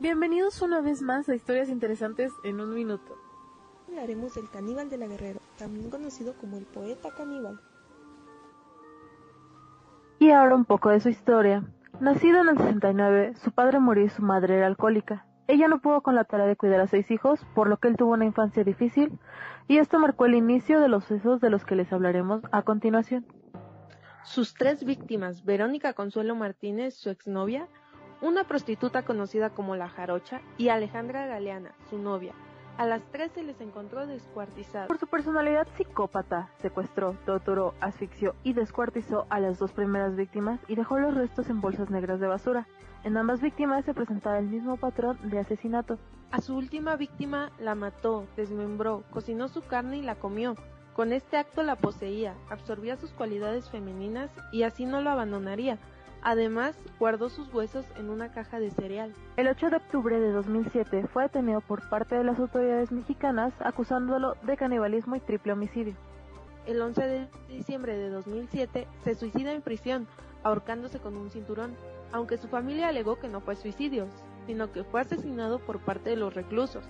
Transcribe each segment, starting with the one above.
Bienvenidos una vez más a Historias Interesantes en un Minuto. Hablaremos del caníbal de la Guerrero, también conocido como el poeta caníbal. Y ahora un poco de su historia. Nacido en el 69, su padre murió y su madre era alcohólica. Ella no pudo con la tarea de cuidar a seis hijos, por lo que él tuvo una infancia difícil, y esto marcó el inicio de los sucesos de los que les hablaremos a continuación. Sus tres víctimas, Verónica Consuelo Martínez, su exnovia, una prostituta conocida como La Jarocha y Alejandra Galeana, su novia. A las tres se les encontró descuartizadas. Por su personalidad psicópata, secuestró, torturó, asfixió y descuartizó a las dos primeras víctimas y dejó los restos en bolsas negras de basura. En ambas víctimas se presentaba el mismo patrón de asesinato. A su última víctima la mató, desmembró, cocinó su carne y la comió. Con este acto la poseía, absorbía sus cualidades femeninas y así no lo abandonaría. Además, guardó sus huesos en una caja de cereal. El 8 de octubre de 2007 fue detenido por parte de las autoridades mexicanas acusándolo de canibalismo y triple homicidio. El 11 de diciembre de 2007 se suicida en prisión, ahorcándose con un cinturón, aunque su familia alegó que no fue suicidio, sino que fue asesinado por parte de los reclusos.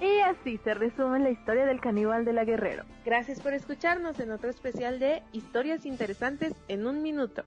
Y así se resume la historia del caníbal de la Guerrero. Gracias por escucharnos en otro especial de Historias Interesantes en un Minuto.